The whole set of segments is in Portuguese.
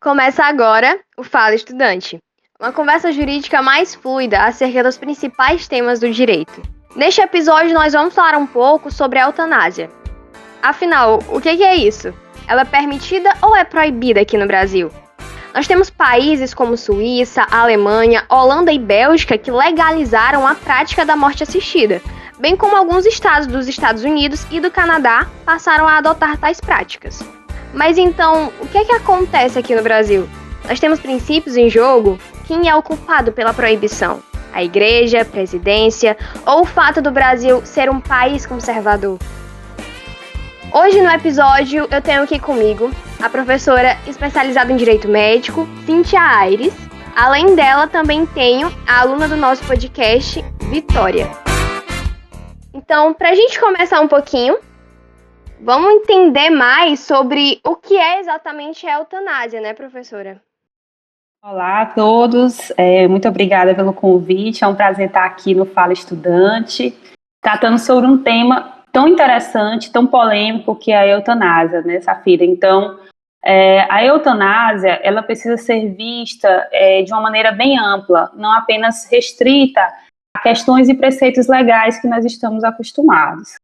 Começa agora o Fala Estudante, uma conversa jurídica mais fluida acerca dos principais temas do direito. Neste episódio, nós vamos falar um pouco sobre a eutanásia. Afinal, o que é isso? Ela é permitida ou é proibida aqui no Brasil? Nós temos países como Suíça, Alemanha, Holanda e Bélgica que legalizaram a prática da morte assistida, bem como alguns estados dos Estados Unidos e do Canadá passaram a adotar tais práticas. Mas então, o que é que acontece aqui no Brasil? Nós temos princípios em jogo? Quem é o culpado pela proibição? A igreja, presidência ou o fato do Brasil ser um país conservador? Hoje no episódio eu tenho aqui comigo a professora especializada em direito médico, Cintia Aires. Além dela, também tenho a aluna do nosso podcast, Vitória. Então, para a gente começar um pouquinho, Vamos entender mais sobre o que é exatamente a eutanásia, né, professora? Olá a todos, é, muito obrigada pelo convite. É um prazer estar aqui no Fala Estudante, tratando sobre um tema tão interessante, tão polêmico que é a eutanásia, né, Safira? Então, é, a eutanásia, ela precisa ser vista é, de uma maneira bem ampla, não apenas restrita a questões e preceitos legais que nós estamos acostumados.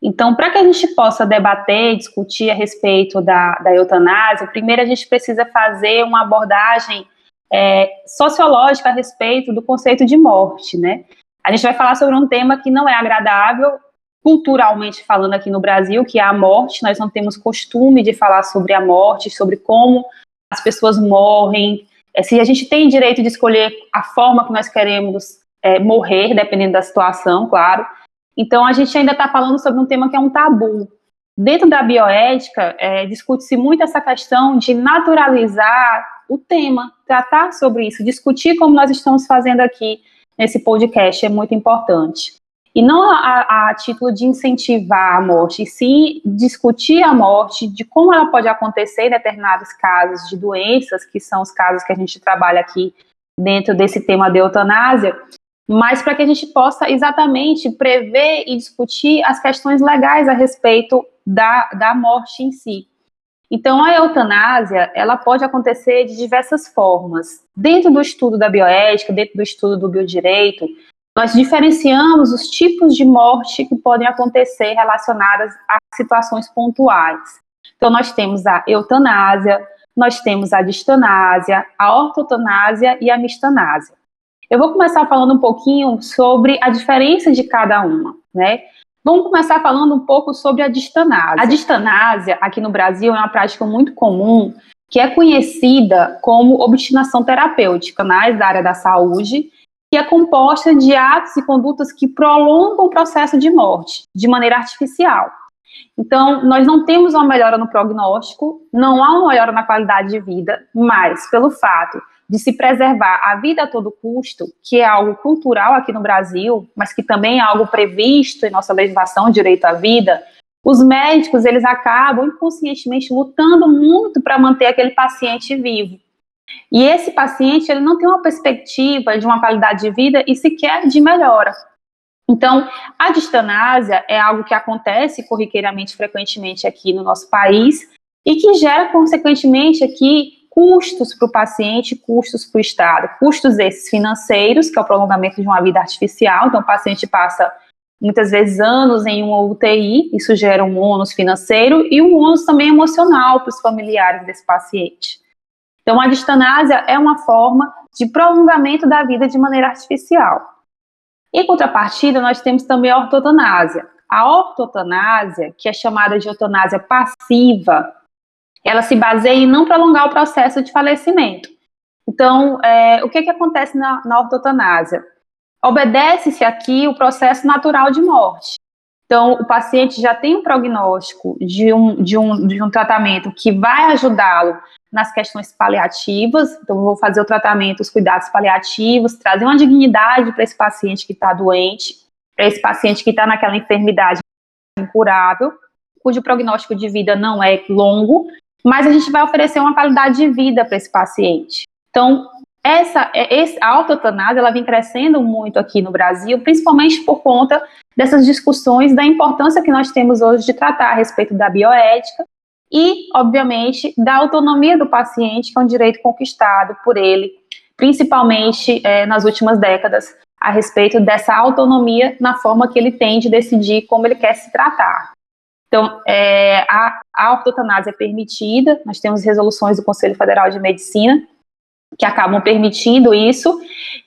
Então, para que a gente possa debater, discutir a respeito da, da eutanásia, primeiro a gente precisa fazer uma abordagem é, sociológica a respeito do conceito de morte, né? A gente vai falar sobre um tema que não é agradável, culturalmente falando aqui no Brasil, que é a morte. Nós não temos costume de falar sobre a morte, sobre como as pessoas morrem, é, se a gente tem direito de escolher a forma que nós queremos é, morrer, dependendo da situação, claro. Então, a gente ainda está falando sobre um tema que é um tabu. Dentro da bioética, é, discute-se muito essa questão de naturalizar o tema, tratar sobre isso, discutir como nós estamos fazendo aqui nesse podcast é muito importante. E não a, a, título de incentivar a morte, e sim discutir a morte, de como ela pode acontecer em determinados casos de doenças, que são os casos que a gente trabalha aqui dentro desse tema de eutanásia, mas para que a gente possa exatamente prever e discutir as questões legais a respeito da, da morte em si. Então, a eutanásia, ela pode acontecer de diversas formas. Dentro do estudo da bioética, dentro do estudo do biodireito, nós diferenciamos os tipos de morte que podem acontecer relacionadas a situações pontuais. Então, nós temos a eutanásia, nós temos a distanásia, a ortotanásia e a mistanásia. Eu vou começar falando um pouquinho sobre a diferença de cada uma, né? Vamos começar falando um pouco sobre a distanásia. A distanásia, aqui no Brasil, é uma prática muito comum que é conhecida como obstinação terapêutica na área da saúde, que é composta de atos e condutas que prolongam o processo de morte de maneira artificial. Então, nós não temos uma melhora no prognóstico, não há uma melhora na qualidade de vida, mas pelo fato de se preservar a vida a todo custo, que é algo cultural aqui no Brasil, mas que também é algo previsto em nossa legislação direito à vida, os médicos eles acabam inconscientemente lutando muito para manter aquele paciente vivo. E esse paciente ele não tem uma perspectiva de uma qualidade de vida e sequer de melhora. Então, a distanásia é algo que acontece corriqueiramente, frequentemente aqui no nosso país e que gera, consequentemente, aqui custos para o paciente, custos para o Estado. Custos esses financeiros, que é o prolongamento de uma vida artificial, então o paciente passa muitas vezes anos em uma UTI, isso gera um ônus financeiro e um ônus também emocional para os familiares desse paciente. Então, a distanásia é uma forma de prolongamento da vida de maneira artificial. Em contrapartida, nós temos também a ortotanásia. A ortotanásia, que é chamada de eutanásia passiva, ela se baseia em não prolongar o processo de falecimento. Então, é, o que, que acontece na, na ortotanásia? Obedece-se aqui o processo natural de morte. Então, o paciente já tem um prognóstico de um, de um, de um tratamento que vai ajudá-lo nas questões paliativas. Então, vou fazer o tratamento, os cuidados paliativos, trazer uma dignidade para esse paciente que está doente, para esse paciente que está naquela enfermidade incurável, cujo prognóstico de vida não é longo, mas a gente vai oferecer uma qualidade de vida para esse paciente. Então, essa, é, esse, a ela vem crescendo muito aqui no Brasil, principalmente por conta dessas discussões da importância que nós temos hoje de tratar a respeito da bioética e, obviamente, da autonomia do paciente, que é um direito conquistado por ele, principalmente é, nas últimas décadas, a respeito dessa autonomia na forma que ele tem de decidir como ele quer se tratar. Então, é, a, a é permitida, nós temos resoluções do Conselho Federal de Medicina que acabam permitindo isso,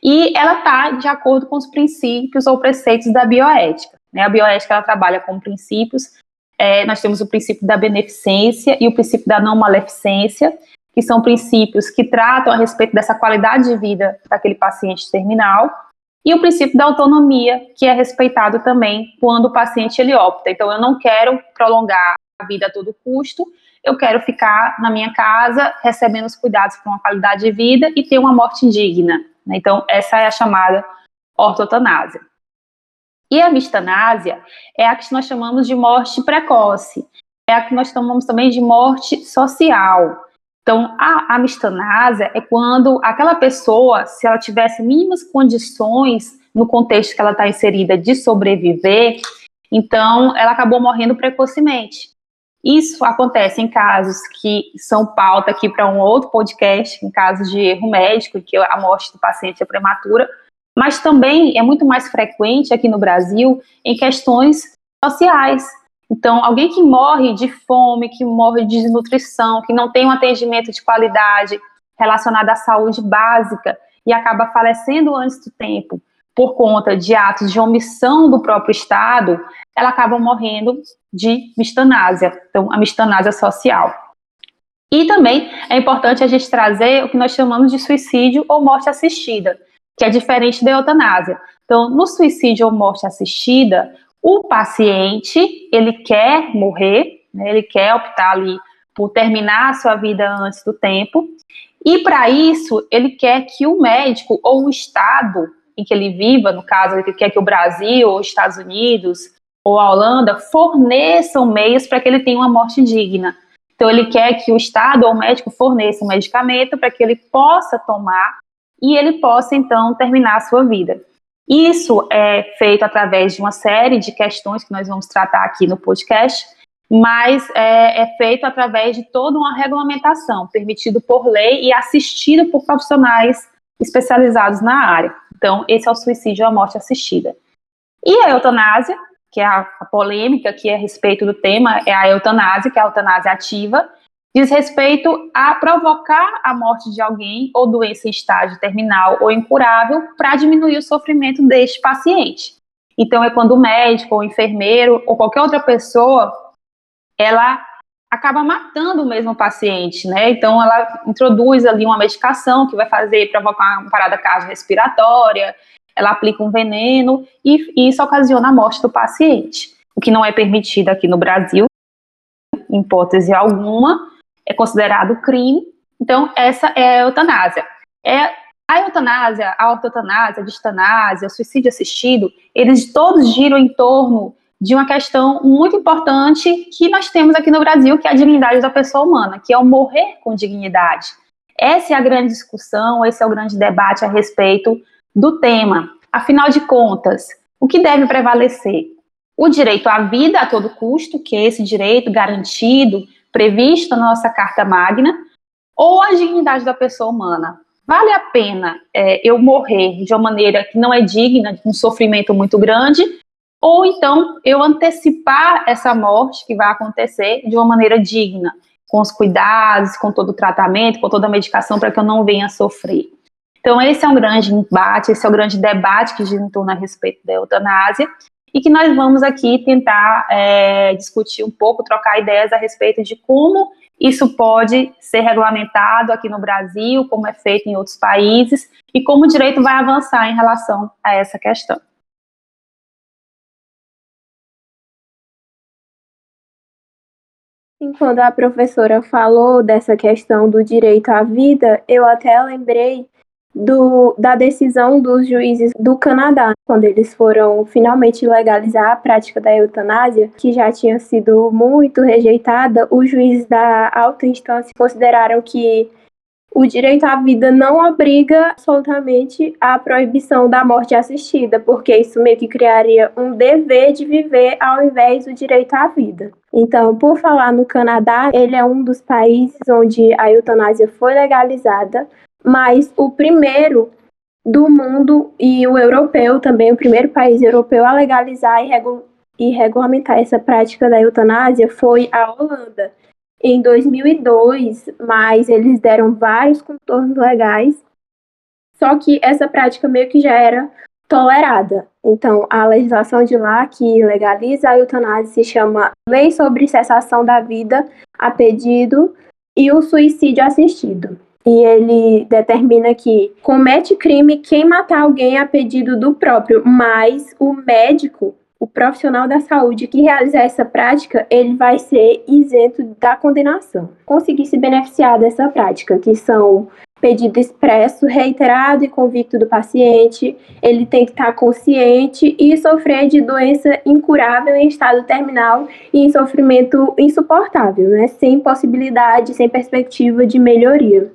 e ela está de acordo com os princípios ou preceitos da bioética. Né? A bioética ela trabalha com princípios, é, nós temos o princípio da beneficência e o princípio da não maleficência, que são princípios que tratam a respeito dessa qualidade de vida daquele paciente terminal, e o princípio da autonomia, que é respeitado também quando o paciente ele opta. Então, eu não quero prolongar a vida a todo custo, eu quero ficar na minha casa recebendo os cuidados para uma qualidade de vida e ter uma morte digna. Né? Então, essa é a chamada ortotanásia. E a mistanásia é a que nós chamamos de morte precoce, é a que nós chamamos também de morte social. Então, a, a mistanásia é quando aquela pessoa, se ela tivesse mínimas condições no contexto que ela está inserida de sobreviver, então ela acabou morrendo precocemente. Isso acontece em casos que são pauta aqui para um outro podcast, em casos de erro médico, que a morte do paciente é prematura, mas também é muito mais frequente aqui no Brasil em questões sociais. Então, alguém que morre de fome, que morre de desnutrição, que não tem um atendimento de qualidade relacionado à saúde básica e acaba falecendo antes do tempo por conta de atos de omissão do próprio Estado, ela acaba morrendo de mistanásia, então a mistanásia social. E também é importante a gente trazer o que nós chamamos de suicídio ou morte assistida, que é diferente da eutanásia. Então, no suicídio ou morte assistida, o paciente, ele quer morrer, né, ele quer optar ali por terminar a sua vida antes do tempo, e para isso, ele quer que o médico ou o Estado em que ele viva, no caso, ele quer que o Brasil, ou os Estados Unidos, ou a Holanda forneçam meios para que ele tenha uma morte digna. Então, ele quer que o Estado ou o médico forneça um medicamento para que ele possa tomar e ele possa, então, terminar a sua vida. Isso é feito através de uma série de questões que nós vamos tratar aqui no podcast, mas é, é feito através de toda uma regulamentação, permitido por lei e assistido por profissionais especializados na área. Então, esse é o suicídio a morte assistida. E a eutanásia, que é a, a polêmica que é a respeito do tema, é a eutanásia, que é a eutanásia ativa, diz respeito a provocar a morte de alguém ou doença em estágio terminal ou incurável para diminuir o sofrimento deste paciente. Então, é quando o médico, ou o enfermeiro, ou qualquer outra pessoa, ela acaba matando o mesmo paciente, né? Então, ela introduz ali uma medicação que vai fazer, provocar uma parada cardiorrespiratória, ela aplica um veneno e, isso ocasiona a morte do paciente, o que não é permitido aqui no Brasil, em hipótese alguma, é considerado crime. Então, essa é a eutanásia. É, a eutanásia, a ortotanásia, a distanásia, o suicídio assistido, eles todos giram em torno de uma questão muito importante que nós temos aqui no Brasil, que é a dignidade da pessoa humana, que é o morrer com dignidade. Essa é a grande discussão, esse é o grande debate a respeito do tema. Afinal de contas, o que deve prevalecer? O direito à vida a todo custo, que é esse direito garantido, previsto na nossa Carta Magna, ou a dignidade da pessoa humana? Vale a pena é, eu morrer de uma maneira que não é digna, de um sofrimento muito grande, ou então eu antecipar essa morte que vai acontecer de uma maneira digna, com os cuidados, com todo o tratamento, com toda a medicação, para que eu não venha sofrer. Então, esse é um grande embate, esse é o um grande debate que gira em torno a respeito da eutanásia, e que nós vamos aqui tentar é, discutir um pouco, trocar ideias a respeito de como isso pode ser regulamentado aqui no Brasil, como é feito em outros países, e como o direito vai avançar em relação a essa questão. Enquanto a professora falou dessa questão do direito à vida, eu até lembrei do, da decisão dos juízes do Canadá, quando eles foram finalmente legalizar a prática da eutanásia, que já tinha sido muito rejeitada, os juízes da alta instância consideraram que o direito à vida não obriga absolutamente a proibição da morte assistida, porque isso meio que criaria um dever de viver ao invés do direito à vida. Então, por falar no Canadá, ele é um dos países onde a eutanásia foi legalizada, mas o primeiro do mundo e o europeu também, o primeiro país europeu a legalizar e, regu e regulamentar essa prática da eutanásia foi a Holanda em 2002, mas eles deram vários contornos legais. Só que essa prática meio que já era tolerada. Então, a legislação de lá que legaliza a eutanásia se chama Lei sobre Cessação da Vida a Pedido e o Suicídio Assistido. E ele determina que comete crime quem matar alguém a pedido do próprio, mas o médico o profissional da saúde que realizar essa prática, ele vai ser isento da condenação. Conseguir se beneficiar dessa prática, que são pedido expresso, reiterado e convicto do paciente, ele tem que estar consciente e sofrer de doença incurável em estado terminal e em sofrimento insuportável, né? sem possibilidade, sem perspectiva de melhoria.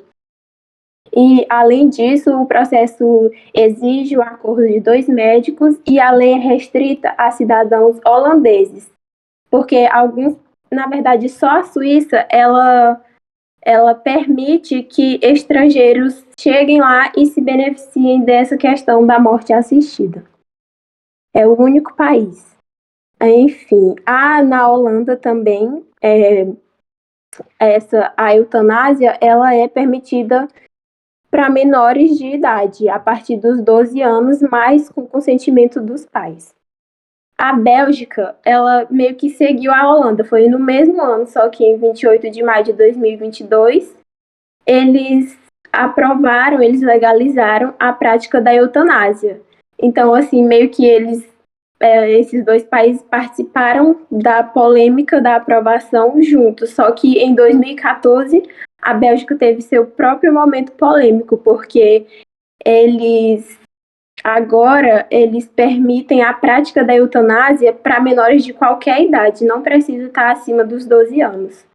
E, além disso, o processo exige o acordo de dois médicos e a lei é restrita a cidadãos holandeses, porque alguns, na verdade, só a Suíça, ela, ela permite que estrangeiros cheguem lá e se beneficiem dessa questão da morte assistida. É o único país. Enfim, a, na Holanda também, é, essa, a eutanásia, ela é permitida para menores de idade, a partir dos 12 anos, mas com consentimento dos pais. A Bélgica, ela meio que seguiu a Holanda, foi no mesmo ano, só que em 28 de maio de 2022, eles aprovaram, eles legalizaram a prática da eutanásia. Então, assim, meio que eles, é, esses dois países participaram da polêmica da aprovação juntos, só que em 2014 a Bélgica teve seu próprio momento polêmico, porque eles agora eles permitem a prática da eutanásia para menores de qualquer idade, não precisa estar acima dos 12 anos.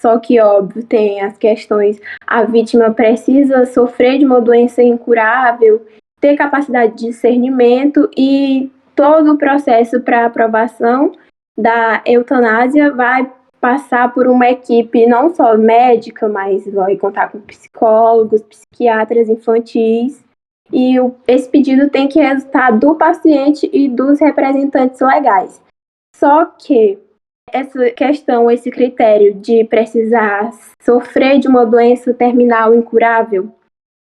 Só que, óbvio, tem as questões: a vítima precisa sofrer de uma doença incurável, ter capacidade de discernimento e todo o processo para aprovação da eutanásia vai passar por uma equipe não só médica, mas vai contar com psicólogos, psiquiatras infantis. E o, esse pedido tem que resultar do paciente e dos representantes legais. Só que essa questão, esse critério de precisar sofrer de uma doença terminal incurável,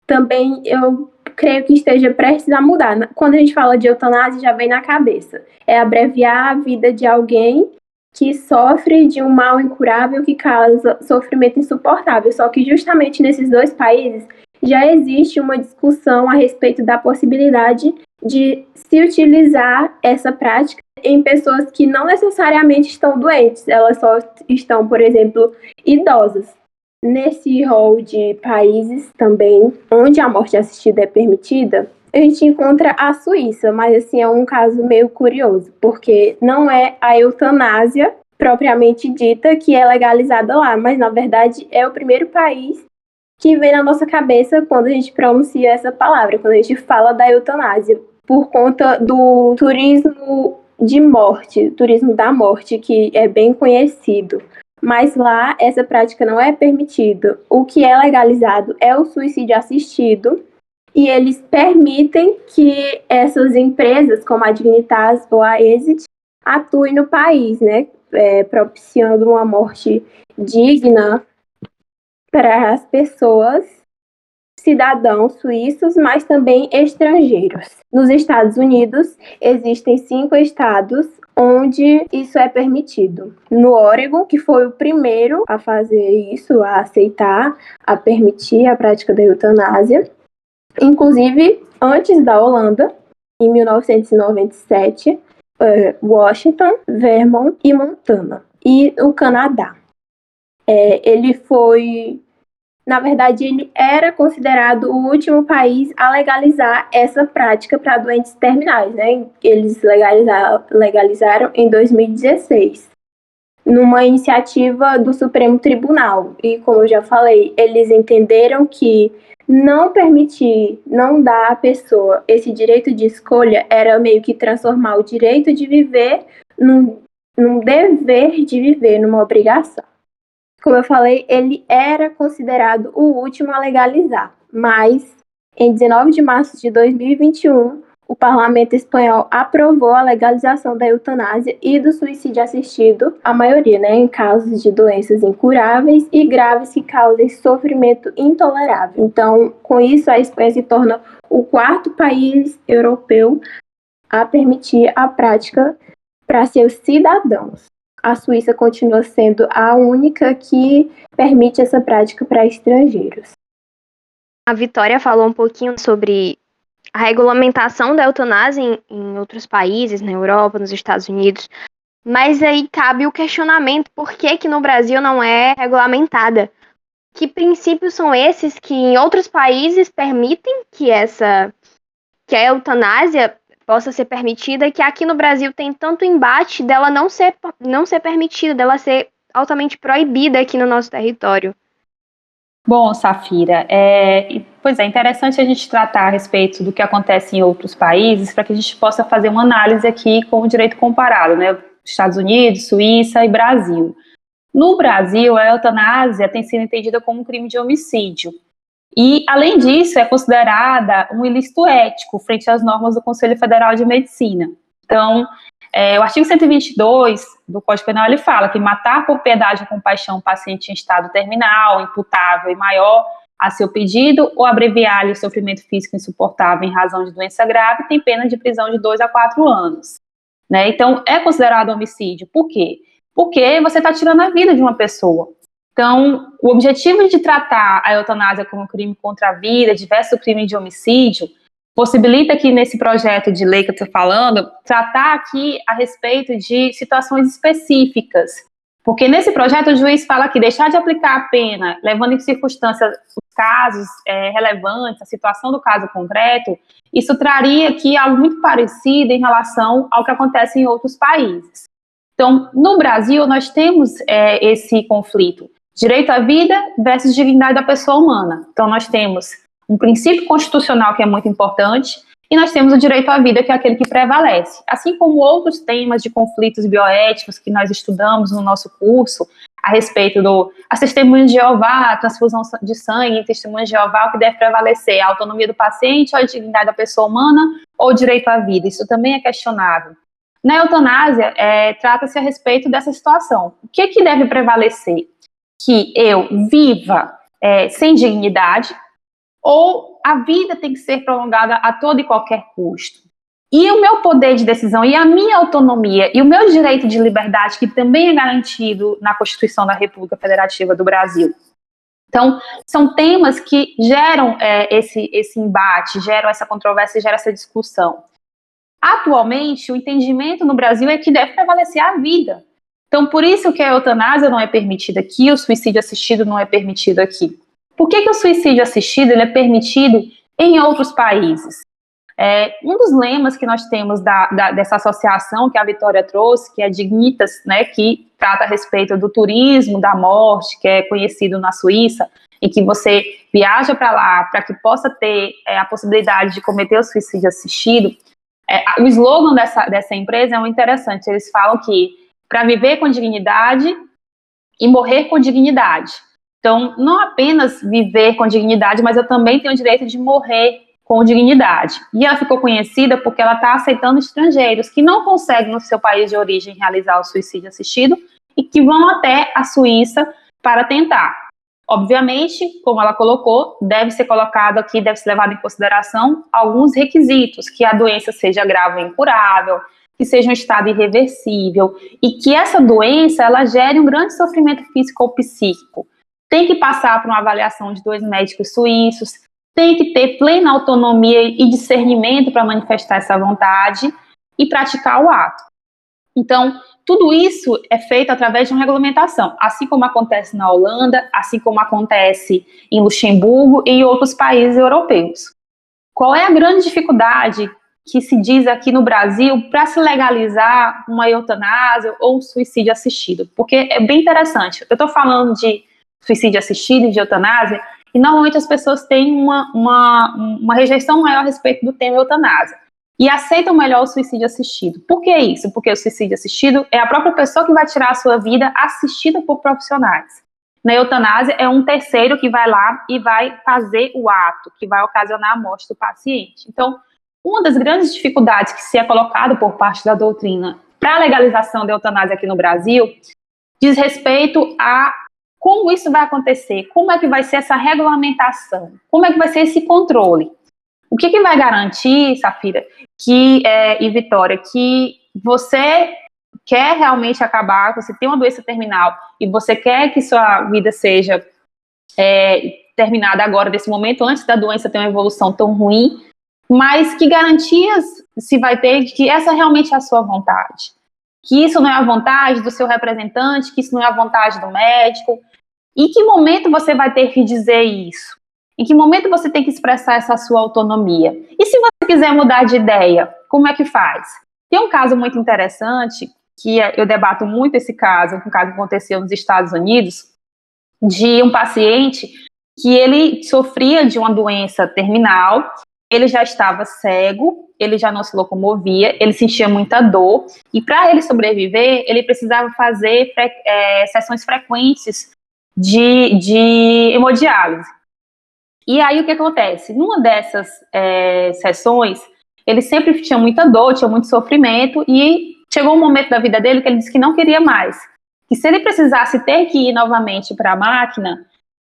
também eu creio que esteja prestes a mudar. Quando a gente fala de eutanásia, já vem na cabeça. É abreviar a vida de alguém que sofre de um mal incurável que causa sofrimento insuportável. Só que justamente nesses dois países já existe uma discussão a respeito da possibilidade de se utilizar essa prática em pessoas que não necessariamente estão doentes, elas só estão, por exemplo, idosas. Nesse rol de países também onde a morte assistida é permitida, a gente encontra a Suíça, mas assim é um caso meio curioso, porque não é a eutanásia propriamente dita que é legalizada lá, mas na verdade é o primeiro país que vem na nossa cabeça quando a gente pronuncia essa palavra, quando a gente fala da eutanásia, por conta do turismo de morte, turismo da morte, que é bem conhecido. Mas lá essa prática não é permitida. O que é legalizado é o suicídio assistido, e eles permitem que essas empresas, como a Dignitas ou a Exit, atuem no país, né, é, propiciando uma morte digna para as pessoas, cidadãos suíços, mas também estrangeiros. Nos Estados Unidos, existem cinco estados onde isso é permitido. No Oregon, que foi o primeiro a fazer isso, a aceitar, a permitir a prática da eutanásia. Inclusive, antes da Holanda, em 1997, é, Washington, Vermont e Montana. E o Canadá. É, ele foi. Na verdade, ele era considerado o último país a legalizar essa prática para doentes terminais, né? Eles legalizaram, legalizaram em 2016. Numa iniciativa do Supremo Tribunal. E como eu já falei, eles entenderam que não permitir, não dar à pessoa esse direito de escolha era meio que transformar o direito de viver num, num dever de viver, numa obrigação. Como eu falei, ele era considerado o último a legalizar, mas em 19 de março de 2021, o parlamento espanhol aprovou a legalização da eutanásia e do suicídio assistido, a maioria, né, em casos de doenças incuráveis e graves que causem sofrimento intolerável. Então, com isso, a Espanha se torna o quarto país europeu a permitir a prática para seus cidadãos. A Suíça continua sendo a única que permite essa prática para estrangeiros. A Vitória falou um pouquinho sobre a regulamentação da eutanásia em, em outros países, na Europa, nos Estados Unidos. Mas aí cabe o questionamento: por que, que no Brasil não é regulamentada? Que princípios são esses que em outros países permitem que essa que a eutanásia possa ser permitida que aqui no Brasil tem tanto embate dela não ser não ser permitida, dela ser altamente proibida aqui no nosso território? Bom, Safira, é, pois é interessante a gente tratar a respeito do que acontece em outros países para que a gente possa fazer uma análise aqui com o direito comparado, né? Estados Unidos, Suíça e Brasil. No Brasil, a eutanásia tem sido entendida como um crime de homicídio. E, além disso, é considerada um ilícito ético frente às normas do Conselho Federal de Medicina. Então, é, o artigo 122 do Código Penal ele fala que matar por piedade ou compaixão um paciente em estado terminal, imputável e maior a seu pedido ou abreviar-lhe o sofrimento físico insuportável em razão de doença grave tem pena de prisão de 2 a 4 anos. Né? Então, é considerado homicídio. Por quê? Porque você está tirando a vida de uma pessoa. Então, o objetivo de tratar a eutanásia como crime contra a vida, diverso crime de homicídio, possibilita que nesse projeto de lei que eu estou falando, tratar aqui a respeito de situações específicas. Porque nesse projeto o juiz fala que deixar de aplicar a pena, levando em circunstância os casos é, relevantes, a situação do caso concreto, isso traria aqui algo muito parecido em relação ao que acontece em outros países. Então, no Brasil, nós temos é, esse conflito: direito à vida versus dignidade da pessoa humana. Então, nós temos um princípio constitucional que é muito importante, e nós temos o direito à vida, que é aquele que prevalece. Assim como outros temas de conflitos bioéticos que nós estudamos no nosso curso, a respeito do as testemunhas de Jeová, a transfusão de sangue em testemunhas de Jeová, o que deve prevalecer, a autonomia do paciente, a dignidade da pessoa humana, ou o direito à vida. Isso também é questionável. Na eutanásia, é, trata-se a respeito dessa situação. O que, que deve prevalecer? Que eu viva é, sem dignidade, ou a vida tem que ser prolongada a todo e qualquer custo. E o meu poder de decisão e a minha autonomia e o meu direito de liberdade, que também é garantido na Constituição da República Federativa do Brasil. Então, são temas que geram é, esse, esse embate, geram essa controvérsia, geram essa discussão. Atualmente, o entendimento no Brasil é que deve prevalecer a vida. Então, por isso que a eutanásia não é permitida aqui, o suicídio assistido não é permitido aqui. Por que, que o suicídio assistido ele é permitido em outros países? É, um dos lemas que nós temos da, da, dessa associação que a Vitória trouxe, que é Dignitas, né, que trata a respeito do turismo da morte, que é conhecido na Suíça, e que você viaja para lá para que possa ter é, a possibilidade de cometer o suicídio assistido. É, o slogan dessa, dessa empresa é muito interessante. Eles falam que para viver com dignidade e morrer com dignidade. Então, não apenas viver com dignidade, mas eu também tenho o direito de morrer com dignidade. E ela ficou conhecida porque ela está aceitando estrangeiros que não conseguem no seu país de origem realizar o suicídio assistido e que vão até a Suíça para tentar. Obviamente, como ela colocou, deve ser colocado aqui, deve ser levado em consideração alguns requisitos, que a doença seja grave e incurável, que seja um estado irreversível e que essa doença ela gere um grande sofrimento físico ou psíquico tem que passar por uma avaliação de dois médicos suíços, tem que ter plena autonomia e discernimento para manifestar essa vontade e praticar o ato. Então, tudo isso é feito através de uma regulamentação, assim como acontece na Holanda, assim como acontece em Luxemburgo e em outros países europeus. Qual é a grande dificuldade que se diz aqui no Brasil para se legalizar uma eutanásia ou um suicídio assistido, porque é bem interessante. Eu estou falando de suicídio assistido e de eutanásia, e normalmente as pessoas têm uma, uma, uma rejeição maior a respeito do tema eutanásia e aceitam melhor o suicídio assistido. Por que isso? Porque o suicídio assistido é a própria pessoa que vai tirar a sua vida assistida por profissionais. Na eutanásia, é um terceiro que vai lá e vai fazer o ato, que vai ocasionar a morte do paciente. Então, uma das grandes dificuldades que se é colocada por parte da doutrina para a legalização da eutanásia aqui no Brasil diz respeito a como isso vai acontecer, como é que vai ser essa regulamentação, como é que vai ser esse controle. O que, que vai garantir, Safira, que é, e Vitória, que você quer realmente acabar, você tem uma doença terminal e você quer que sua vida seja é, terminada agora, desse momento, antes da doença ter uma evolução tão ruim, mas que garantias se vai ter de que essa realmente é a sua vontade? Que isso não é a vontade do seu representante, que isso não é a vontade do médico? Em que momento você vai ter que dizer isso? Em que momento você tem que expressar essa sua autonomia? E se você quiser mudar de ideia, como é que faz? Tem um caso muito interessante, que é, eu debato muito esse caso, um caso que aconteceu nos Estados Unidos, de um paciente que ele sofria de uma doença terminal, ele já estava cego, ele já não se locomovia, ele sentia muita dor, e para ele sobreviver, ele precisava fazer é, sessões frequentes de, de hemodiálise. E aí o que acontece? Numa dessas é, sessões, ele sempre tinha muita dor, tinha muito sofrimento, e chegou um momento da vida dele que ele disse que não queria mais. Que se ele precisasse ter que ir novamente para a máquina,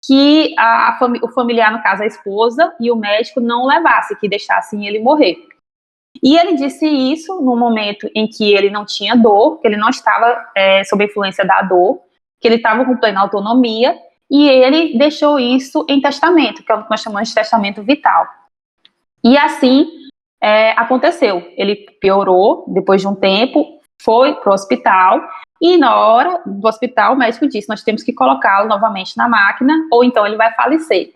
que a, a, o familiar, no caso a esposa, e o médico não o levasse, que deixassem ele morrer. E ele disse isso no momento em que ele não tinha dor, que ele não estava é, sob influência da dor, que ele estava com plena autonomia, e ele deixou isso em testamento, que é o que nós chamamos de testamento vital. E assim é, aconteceu. Ele piorou depois de um tempo, foi para o hospital, e na hora do hospital o médico disse: Nós temos que colocá-lo novamente na máquina, ou então ele vai falecer.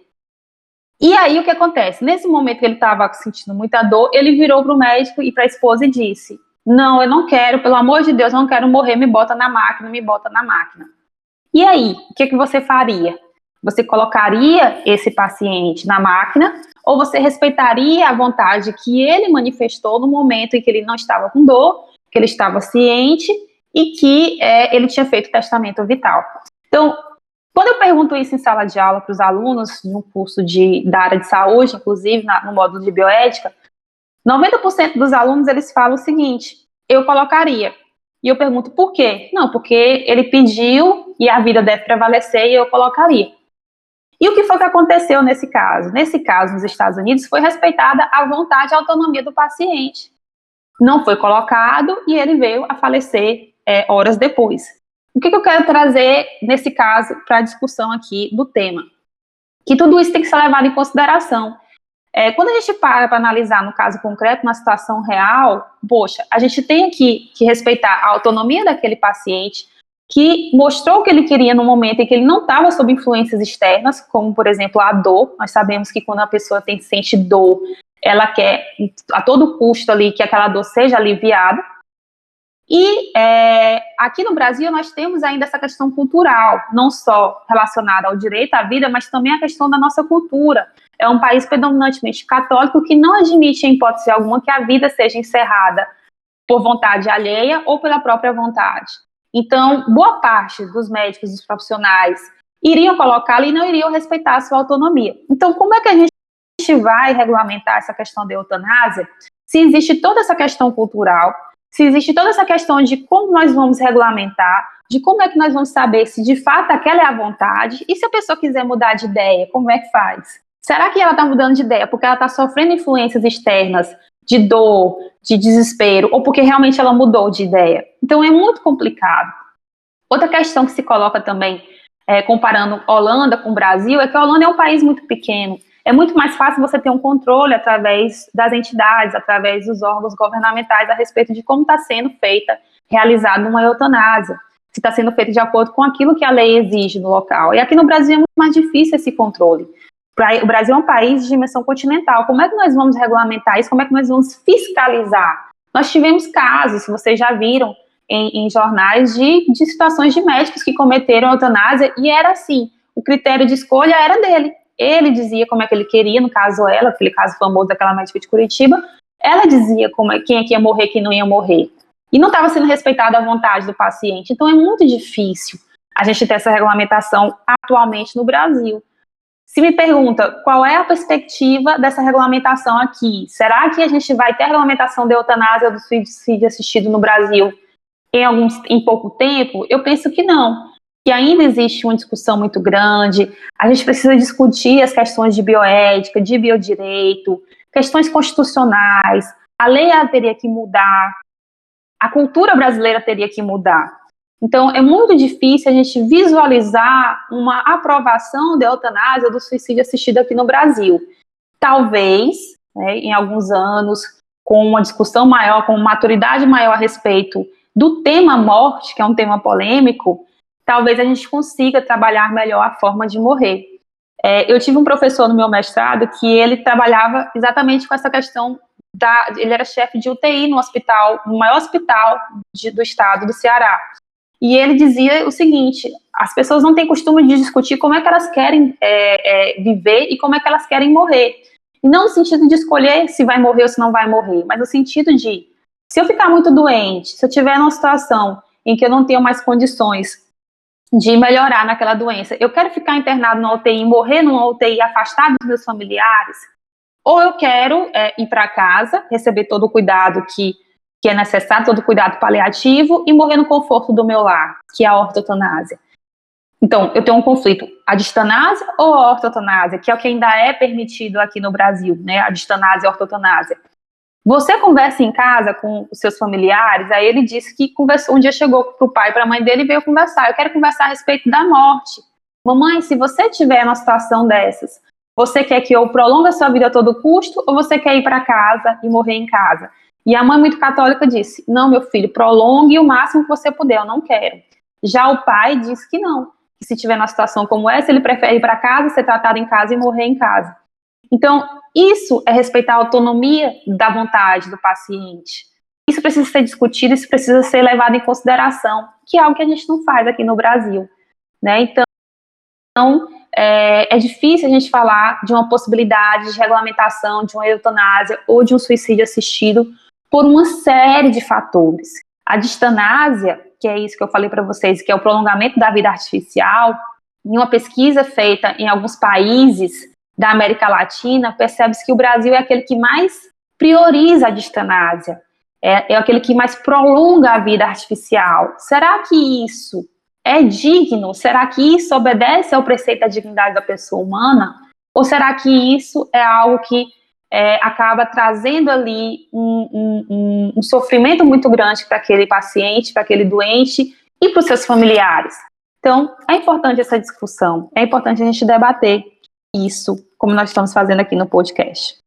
E aí o que acontece? Nesse momento que ele estava sentindo muita dor, ele virou para o médico e para a esposa e disse: Não, eu não quero, pelo amor de Deus, eu não quero morrer, me bota na máquina, me bota na máquina. E aí, o que, que você faria? Você colocaria esse paciente na máquina ou você respeitaria a vontade que ele manifestou no momento em que ele não estava com dor, que ele estava ciente e que é, ele tinha feito testamento vital? Então, quando eu pergunto isso em sala de aula para os alunos, no curso de, da área de saúde, inclusive na, no módulo de bioética, 90% dos alunos eles falam o seguinte: eu colocaria. E eu pergunto por quê? Não, porque ele pediu e a vida deve prevalecer e eu colocaria. E o que foi que aconteceu nesse caso? Nesse caso, nos Estados Unidos, foi respeitada a vontade e a autonomia do paciente. Não foi colocado e ele veio a falecer é, horas depois. O que, que eu quero trazer nesse caso para a discussão aqui do tema? Que tudo isso tem que ser levado em consideração. É, quando a gente para para analisar no caso concreto, na situação real, poxa, a gente tem aqui que respeitar a autonomia daquele paciente, que mostrou o que ele queria no momento em que ele não estava sob influências externas, como, por exemplo, a dor. Nós sabemos que quando a pessoa tem, sente dor, ela quer a todo custo ali que aquela dor seja aliviada. E é, aqui no Brasil nós temos ainda essa questão cultural, não só relacionada ao direito à vida, mas também a questão da nossa cultura é um país predominantemente católico que não admite, em hipótese alguma, que a vida seja encerrada por vontade alheia ou pela própria vontade. Então, boa parte dos médicos, dos profissionais, iriam colocá-la e não iriam respeitar a sua autonomia. Então, como é que a gente vai regulamentar essa questão da eutanásia se existe toda essa questão cultural, se existe toda essa questão de como nós vamos regulamentar, de como é que nós vamos saber se de fato aquela é a vontade, e se a pessoa quiser mudar de ideia, como é que faz? Será que ela está mudando de ideia porque ela está sofrendo influências externas de dor, de desespero, ou porque realmente ela mudou de ideia? Então é muito complicado. Outra questão que se coloca também, é, comparando Holanda com o Brasil, é que a Holanda é um país muito pequeno. É muito mais fácil você ter um controle através das entidades, através dos órgãos governamentais a respeito de como está sendo feita, realizada uma eutanásia, se está sendo feita de acordo com aquilo que a lei exige no local. E aqui no Brasil é muito mais difícil esse controle. O Brasil é um país de dimensão continental. Como é que nós vamos regulamentar isso? Como é que nós vamos fiscalizar? Nós tivemos casos, vocês já viram em, em jornais, de, de situações de médicos que cometeram eutanásia e era assim: o critério de escolha era dele. Ele dizia como é que ele queria, no caso ela, aquele caso famoso daquela médica de Curitiba, ela dizia como é, quem é que ia morrer, quem não ia morrer. E não estava sendo respeitada a vontade do paciente. Então é muito difícil a gente ter essa regulamentação atualmente no Brasil. Se me pergunta qual é a perspectiva dessa regulamentação aqui, será que a gente vai ter a regulamentação de eutanásia do suicídio assistido no Brasil em, alguns, em pouco tempo? Eu penso que não, que ainda existe uma discussão muito grande. A gente precisa discutir as questões de bioética, de biodireito, questões constitucionais. A lei teria que mudar, a cultura brasileira teria que mudar. Então, é muito difícil a gente visualizar uma aprovação da eutanásia do suicídio assistido aqui no Brasil. Talvez, né, em alguns anos, com uma discussão maior, com maturidade maior a respeito do tema morte, que é um tema polêmico, talvez a gente consiga trabalhar melhor a forma de morrer. É, eu tive um professor no meu mestrado que ele trabalhava exatamente com essa questão da, ele era chefe de UTI no hospital, no maior hospital de, do estado do Ceará. E ele dizia o seguinte: as pessoas não têm costume de discutir como é que elas querem é, é, viver e como é que elas querem morrer. E não no sentido de escolher se vai morrer ou se não vai morrer, mas no sentido de se eu ficar muito doente, se eu tiver numa situação em que eu não tenho mais condições de melhorar naquela doença, eu quero ficar internado na UTI morrer numa UTI afastado dos meus familiares, ou eu quero é, ir para casa, receber todo o cuidado que que é necessário todo cuidado paliativo, e morrer no conforto do meu lar, que é a ortotanásia. Então, eu tenho um conflito, a distanásia ou a ortotanásia, que é o que ainda é permitido aqui no Brasil, né, a distanásia e a ortotanásia. Você conversa em casa com os seus familiares, aí ele disse que conversou, um dia chegou para o pai e para a mãe dele e veio conversar, eu quero conversar a respeito da morte. Mamãe, se você tiver numa situação dessas, você quer que eu prolongue a sua vida a todo custo ou você quer ir para casa e morrer em casa? E a mãe muito católica disse: Não, meu filho, prolongue o máximo que você puder, eu não quero. Já o pai disse que não, que se tiver numa situação como essa, ele prefere ir para casa, ser tratado em casa e morrer em casa. Então, isso é respeitar a autonomia da vontade do paciente. Isso precisa ser discutido, isso precisa ser levado em consideração, que é algo que a gente não faz aqui no Brasil. Né? Então, é, é, difícil a gente falar de uma possibilidade de regulamentação de uma eutanásia ou de um suicídio assistido por uma série de fatores. A distanásia, que é isso que eu falei para vocês, que é o prolongamento da vida artificial, em uma pesquisa feita em alguns países da América Latina, percebe-se que o Brasil é aquele que mais prioriza a distanásia, é, é aquele que mais prolonga a vida artificial. Será que isso é digno? Será que isso obedece ao preceito da dignidade da pessoa humana? Ou será que isso é algo que é, acaba trazendo ali um, um, um, sofrimento muito grande para aquele paciente, para aquele doente e para os seus familiares. Então, é importante essa discussão, é importante a gente debater isso, como nós estamos fazendo aqui no podcast.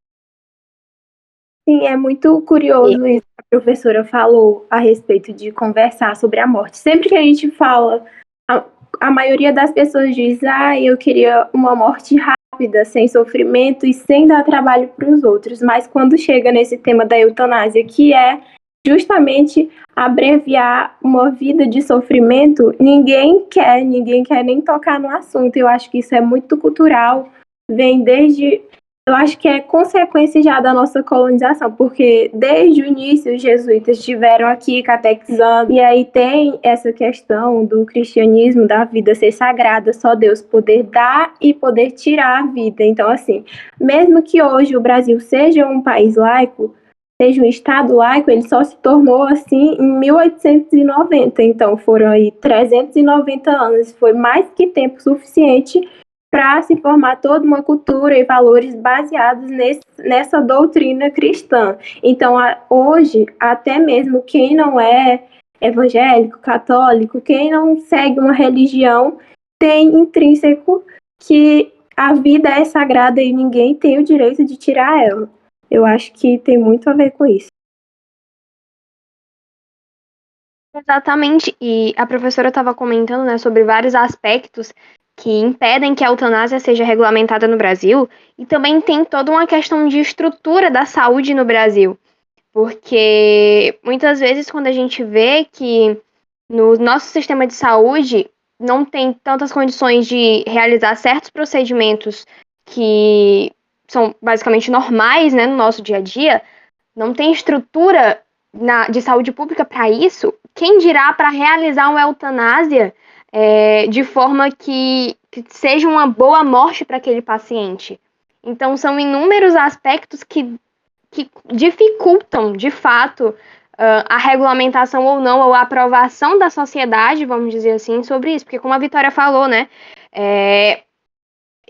Sim, é muito curioso isso que a professora falou a respeito de conversar sobre a morte. Sempre que a gente fala, a, a maioria das pessoas diz, ah, eu queria uma morte rápida rápida, sem sofrimento e sem dar trabalho para os outros. Mas quando chega nesse tema da eutanásia, que é justamente abreviar uma vida de sofrimento, ninguém quer, ninguém quer nem tocar no assunto. Eu acho que isso é muito cultural, vem desde eu acho que é consequência já da nossa colonização, porque desde o início os jesuítas estiveram aqui catequizando, e aí tem essa questão do cristianismo, da vida ser sagrada, só Deus poder dar e poder tirar a vida. Então, assim, mesmo que hoje o Brasil seja um país laico, seja um Estado laico, ele só se tornou assim em 1890. Então, foram aí 390 anos, foi mais que tempo suficiente para se formar toda uma cultura e valores baseados nesse, nessa doutrina cristã. Então, a, hoje, até mesmo quem não é evangélico, católico, quem não segue uma religião, tem intrínseco que a vida é sagrada e ninguém tem o direito de tirar ela. Eu acho que tem muito a ver com isso. Exatamente, e a professora estava comentando né, sobre vários aspectos que impedem que a eutanásia seja regulamentada no Brasil, e também tem toda uma questão de estrutura da saúde no Brasil. Porque muitas vezes, quando a gente vê que no nosso sistema de saúde não tem tantas condições de realizar certos procedimentos que são basicamente normais né, no nosso dia a dia, não tem estrutura na, de saúde pública para isso, quem dirá para realizar uma eutanásia é, de forma que, que seja uma boa morte para aquele paciente? Então, são inúmeros aspectos que, que dificultam, de fato, uh, a regulamentação ou não, ou a aprovação da sociedade, vamos dizer assim, sobre isso. Porque, como a Vitória falou, né, é,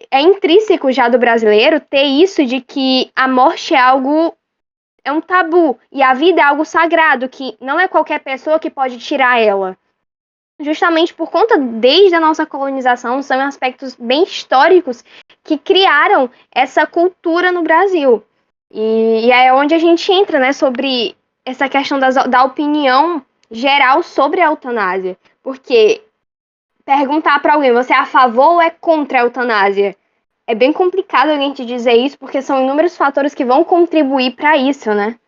é intrínseco já do brasileiro ter isso de que a morte é algo é um tabu e a vida é algo sagrado que não é qualquer pessoa que pode tirar ela. Justamente por conta desde a nossa colonização são aspectos bem históricos que criaram essa cultura no Brasil. E, e é onde a gente entra, né, sobre essa questão das, da opinião geral sobre a eutanásia. Porque perguntar para alguém, você é a favor ou é contra a eutanásia? É bem complicado a gente dizer isso, porque são inúmeros fatores que vão contribuir para isso, né?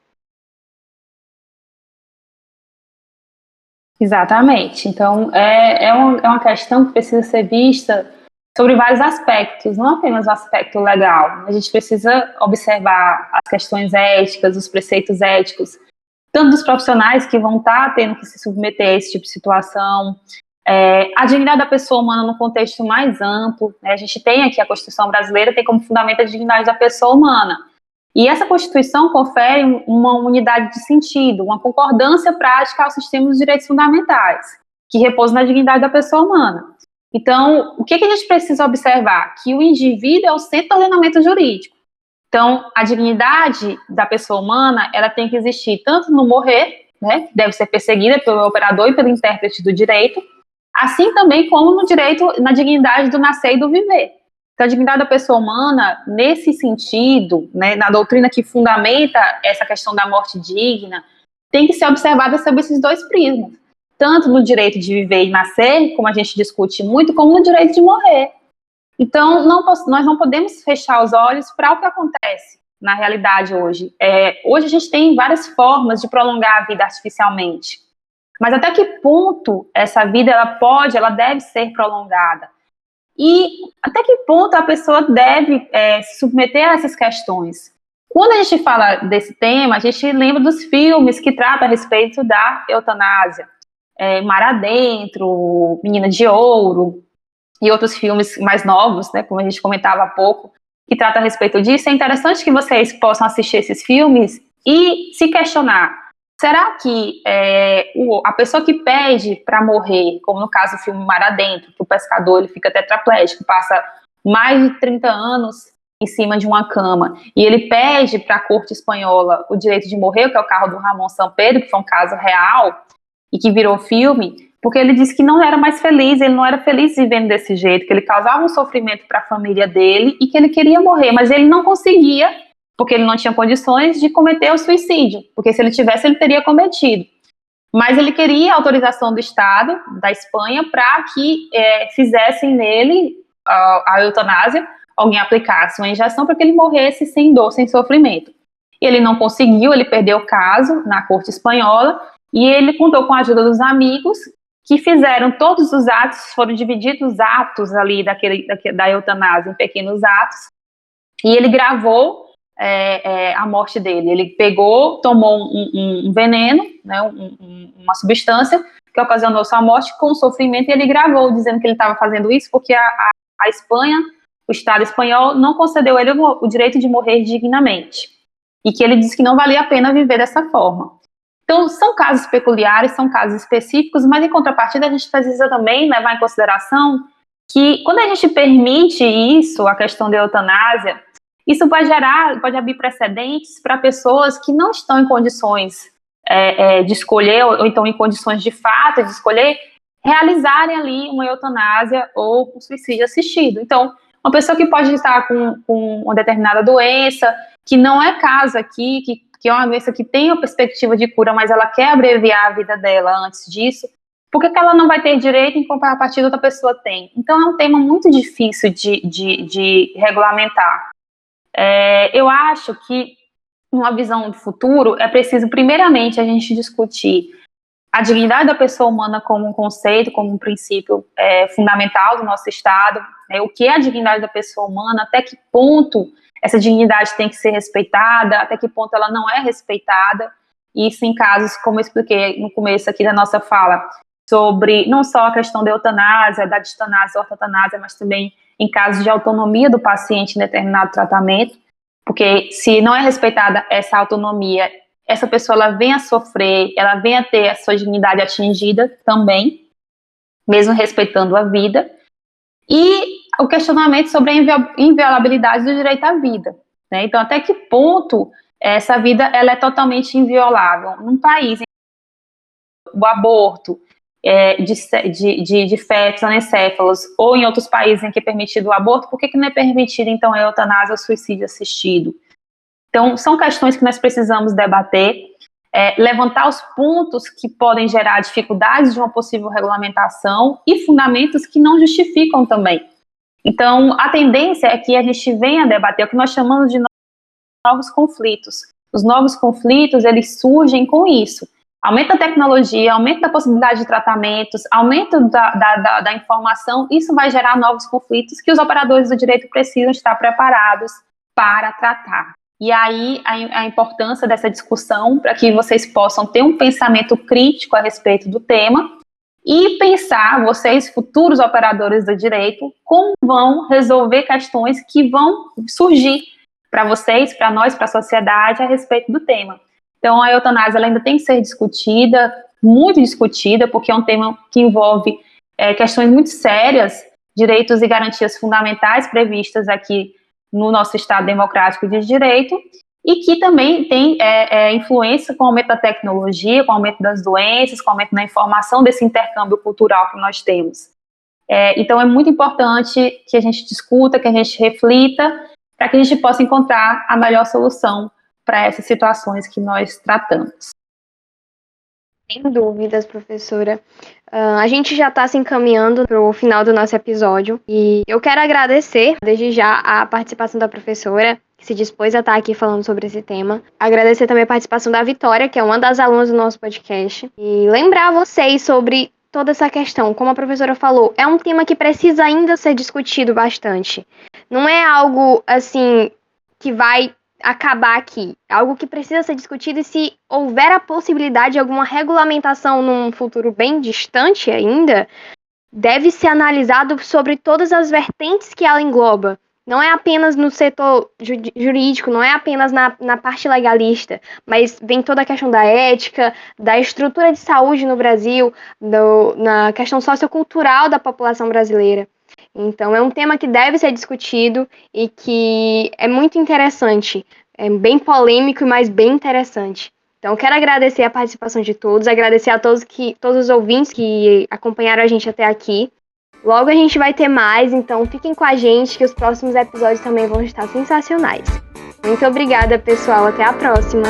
Exatamente. Então, é, é, um, é uma questão que precisa ser vista sobre vários aspectos, não apenas o aspecto legal. A gente precisa observar as questões éticas, os preceitos éticos, tanto dos profissionais que vão estar tá tendo que se submeter a esse tipo de situação, é, a dignidade da pessoa humana no contexto mais amplo, né? a gente tem aqui a Constituição brasileira, tem como fundamento a dignidade da pessoa humana. E essa Constituição confere uma unidade de sentido, uma concordância prática ao sistema dos direitos fundamentais, que repousa na dignidade da pessoa humana. Então, o que, que a gente precisa observar? Que o indivíduo é o centro do ordenamento jurídico. Então, a dignidade da pessoa humana, ela tem que existir tanto no morrer, né, deve ser perseguida pelo operador e pelo intérprete do direito, assim também como no direito, na dignidade do nascer e do viver. Então, a dignidade da pessoa humana, nesse sentido, né, na doutrina que fundamenta essa questão da morte digna, tem que ser observada sob esses dois prismas. Tanto no direito de viver e nascer, como a gente discute muito, como no direito de morrer. Então, não, nós não podemos fechar os olhos para o que acontece na realidade hoje. É, hoje a gente tem várias formas de prolongar a vida artificialmente. Mas até que ponto essa vida ela pode, ela deve ser prolongada? E até que ponto a pessoa deve é, se submeter a essas questões? Quando a gente fala desse tema, a gente lembra dos filmes que tratam a respeito da eutanásia. É, Mar Adentro, Menina de Ouro, e outros filmes mais novos, né, como a gente comentava há pouco, que tratam a respeito disso. É interessante que vocês possam assistir esses filmes e se questionar Será que é, o, a pessoa que pede para morrer, como no caso do filme Mar Adentro, que o pescador ele fica tetraplégico, passa mais de 30 anos em cima de uma cama, e ele pede para a corte espanhola o direito de morrer, que é o carro do Ramon São Pedro, que foi um caso real e que virou filme, porque ele disse que não era mais feliz, ele não era feliz vivendo desse jeito, que ele causava um sofrimento para a família dele e que ele queria morrer, mas ele não conseguia porque ele não tinha condições de cometer o suicídio, porque se ele tivesse, ele teria cometido. Mas ele queria autorização do Estado, da Espanha, para que é, fizessem nele a, a eutanásia, alguém aplicasse uma injeção para que ele morresse sem dor, sem sofrimento. Ele não conseguiu, ele perdeu o caso na corte espanhola, e ele contou com a ajuda dos amigos, que fizeram todos os atos, foram divididos os atos ali daquele, daquele, da eutanásia em pequenos atos, e ele gravou é, é, a morte dele. Ele pegou, tomou um, um, veneno, né, um, uma substância que ocasionou sua morte com sofrimento e ele gravou dizendo que ele estava fazendo isso porque a, a, a, Espanha, o Estado espanhol, não concedeu a ele o, o direito de morrer dignamente e que ele disse que não valia a pena viver dessa forma. Então, são casos peculiares, são casos específicos, mas em contrapartida a gente precisa também levar em consideração que quando a gente permite isso, a questão da eutanásia, isso pode gerar, pode abrir precedentes para pessoas que não estão em condições é, é, de escolher, ou, ou, então em condições de fato de escolher, realizarem ali uma eutanásia ou um suicídio assistido. Então, uma pessoa que pode estar com, com uma determinada doença, que não é caso aqui, que, que é uma doença que tem a perspectiva de cura, mas ela quer abreviar a vida dela antes disso, por que, que ela não vai ter direito em comprar a partir outra pessoa tem? Então, é um tema muito difícil de, de, de regulamentar. É, eu acho que, numa visão do futuro, é preciso, primeiramente, a gente discutir a dignidade da pessoa humana como um conceito, como um princípio é, fundamental do nosso Estado, né, o que é a dignidade da pessoa humana, até que ponto essa dignidade tem que ser respeitada, até que ponto ela não é respeitada, isso em casos, como eu expliquei no começo aqui da nossa fala, sobre não só a questão da eutanásia, da distanásia, ortotanásia, mas também em casos de autonomia do paciente em determinado tratamento, porque se não é respeitada essa autonomia, essa pessoa ela vem a sofrer, ela vem a ter a sua dignidade atingida também, mesmo respeitando a vida, e o questionamento sobre a inviolabilidade do direito à vida. Né? Então, até que ponto essa vida ela é totalmente inviolável? Num país o aborto é, de, de, de, de fetos anencéfalos ou em outros países em que é permitido o aborto, por que, que não é permitido, então, a eutanásia ou suicídio assistido? Então, são questões que nós precisamos debater, é, levantar os pontos que podem gerar dificuldades de uma possível regulamentação e fundamentos que não justificam também. Então, a tendência é que a gente venha debater o que nós chamamos de novos conflitos. Os novos conflitos, eles surgem com isso. Aumento da tecnologia, aumento da possibilidade de tratamentos, aumento da, da, da, da informação, isso vai gerar novos conflitos que os operadores do direito precisam estar preparados para tratar. E aí a, a importância dessa discussão para que vocês possam ter um pensamento crítico a respeito do tema e pensar, vocês, futuros operadores do direito, como vão resolver questões que vão surgir para vocês, para nós, para a sociedade a respeito do tema. Então, a eutanásia ainda tem que ser discutida, muito discutida, porque é um tema que envolve é, questões muito sérias, direitos e garantias fundamentais previstas aqui no nosso Estado Democrático de Direito, e que também tem é, é, influência com o aumento da tecnologia, com o aumento das doenças, com o aumento da informação, desse intercâmbio cultural que nós temos. É, então, é muito importante que a gente discuta, que a gente reflita, para que a gente possa encontrar a melhor solução para essas situações que nós tratamos. Sem dúvidas, professora. Uh, a gente já está se encaminhando para o final do nosso episódio e eu quero agradecer desde já a participação da professora que se dispôs a estar aqui falando sobre esse tema. Agradecer também a participação da Vitória, que é uma das alunas do nosso podcast. E lembrar vocês sobre toda essa questão. Como a professora falou, é um tema que precisa ainda ser discutido bastante. Não é algo assim que vai acabar aqui. Algo que precisa ser discutido e se houver a possibilidade de alguma regulamentação num futuro bem distante ainda, deve ser analisado sobre todas as vertentes que ela engloba. Não é apenas no setor jurídico, não é apenas na, na parte legalista, mas vem toda a questão da ética, da estrutura de saúde no Brasil, do, na questão sociocultural da população brasileira. Então, é um tema que deve ser discutido e que é muito interessante. É bem polêmico, mas bem interessante. Então, quero agradecer a participação de todos, agradecer a todos, que, todos os ouvintes que acompanharam a gente até aqui. Logo a gente vai ter mais, então fiquem com a gente que os próximos episódios também vão estar sensacionais. Muito obrigada, pessoal. Até a próxima.